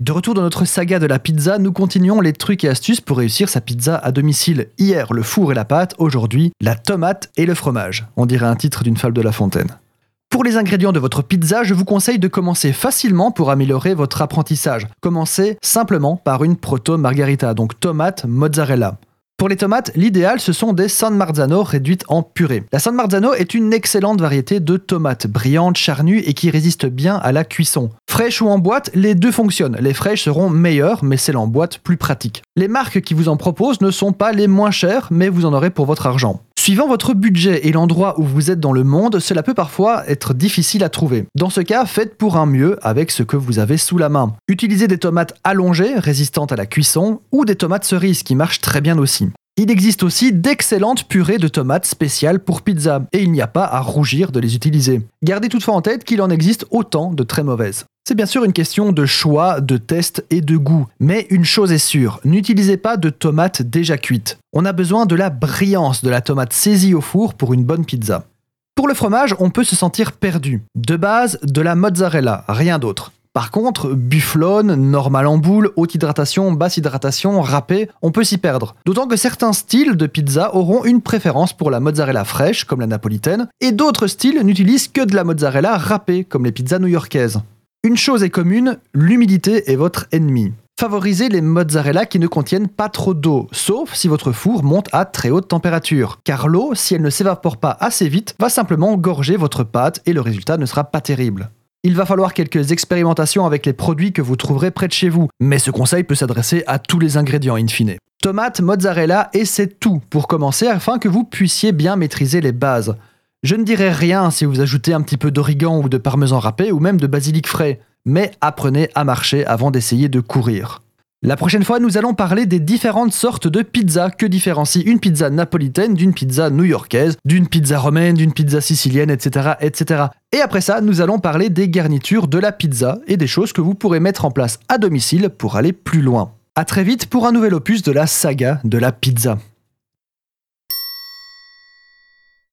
De retour dans notre saga de la pizza, nous continuons les trucs et astuces pour réussir sa pizza à domicile. Hier, le four et la pâte, aujourd'hui, la tomate et le fromage. On dirait un titre d'une fable de La Fontaine. Pour les ingrédients de votre pizza, je vous conseille de commencer facilement pour améliorer votre apprentissage. Commencez simplement par une proto margarita, donc tomate mozzarella. Pour les tomates, l'idéal ce sont des San Marzano réduites en purée. La San Marzano est une excellente variété de tomates, brillantes, charnues et qui résistent bien à la cuisson. Fraîches ou en boîte, les deux fonctionnent. Les fraîches seront meilleures, mais celles en boîte plus pratiques. Les marques qui vous en proposent ne sont pas les moins chères, mais vous en aurez pour votre argent. Suivant votre budget et l'endroit où vous êtes dans le monde, cela peut parfois être difficile à trouver. Dans ce cas, faites pour un mieux avec ce que vous avez sous la main. Utilisez des tomates allongées, résistantes à la cuisson, ou des tomates cerises qui marchent très bien aussi. Il existe aussi d'excellentes purées de tomates spéciales pour pizza, et il n'y a pas à rougir de les utiliser. Gardez toutefois en tête qu'il en existe autant de très mauvaises. C'est bien sûr une question de choix, de test et de goût, mais une chose est sûre, n'utilisez pas de tomates déjà cuites. On a besoin de la brillance de la tomate saisie au four pour une bonne pizza. Pour le fromage, on peut se sentir perdu. De base, de la mozzarella, rien d'autre. Par contre, bufflone, normal en boule, haute hydratation, basse hydratation, râpé, on peut s'y perdre. D'autant que certains styles de pizza auront une préférence pour la mozzarella fraîche, comme la napolitaine, et d'autres styles n'utilisent que de la mozzarella râpée, comme les pizzas new-yorkaises. Une chose est commune, l'humidité est votre ennemi. Favorisez les mozzarella qui ne contiennent pas trop d'eau, sauf si votre four monte à très haute température. Car l'eau, si elle ne s'évapore pas assez vite, va simplement gorger votre pâte et le résultat ne sera pas terrible. Il va falloir quelques expérimentations avec les produits que vous trouverez près de chez vous, mais ce conseil peut s'adresser à tous les ingrédients in fine. Tomate, mozzarella et c'est tout pour commencer afin que vous puissiez bien maîtriser les bases. Je ne dirai rien si vous ajoutez un petit peu d'origan ou de parmesan râpé ou même de basilic frais, mais apprenez à marcher avant d'essayer de courir. La prochaine fois, nous allons parler des différentes sortes de pizzas que différencie une pizza napolitaine d'une pizza new-yorkaise, d'une pizza romaine, d'une pizza sicilienne, etc., etc. Et après ça, nous allons parler des garnitures de la pizza et des choses que vous pourrez mettre en place à domicile pour aller plus loin. A très vite pour un nouvel opus de la saga de la pizza.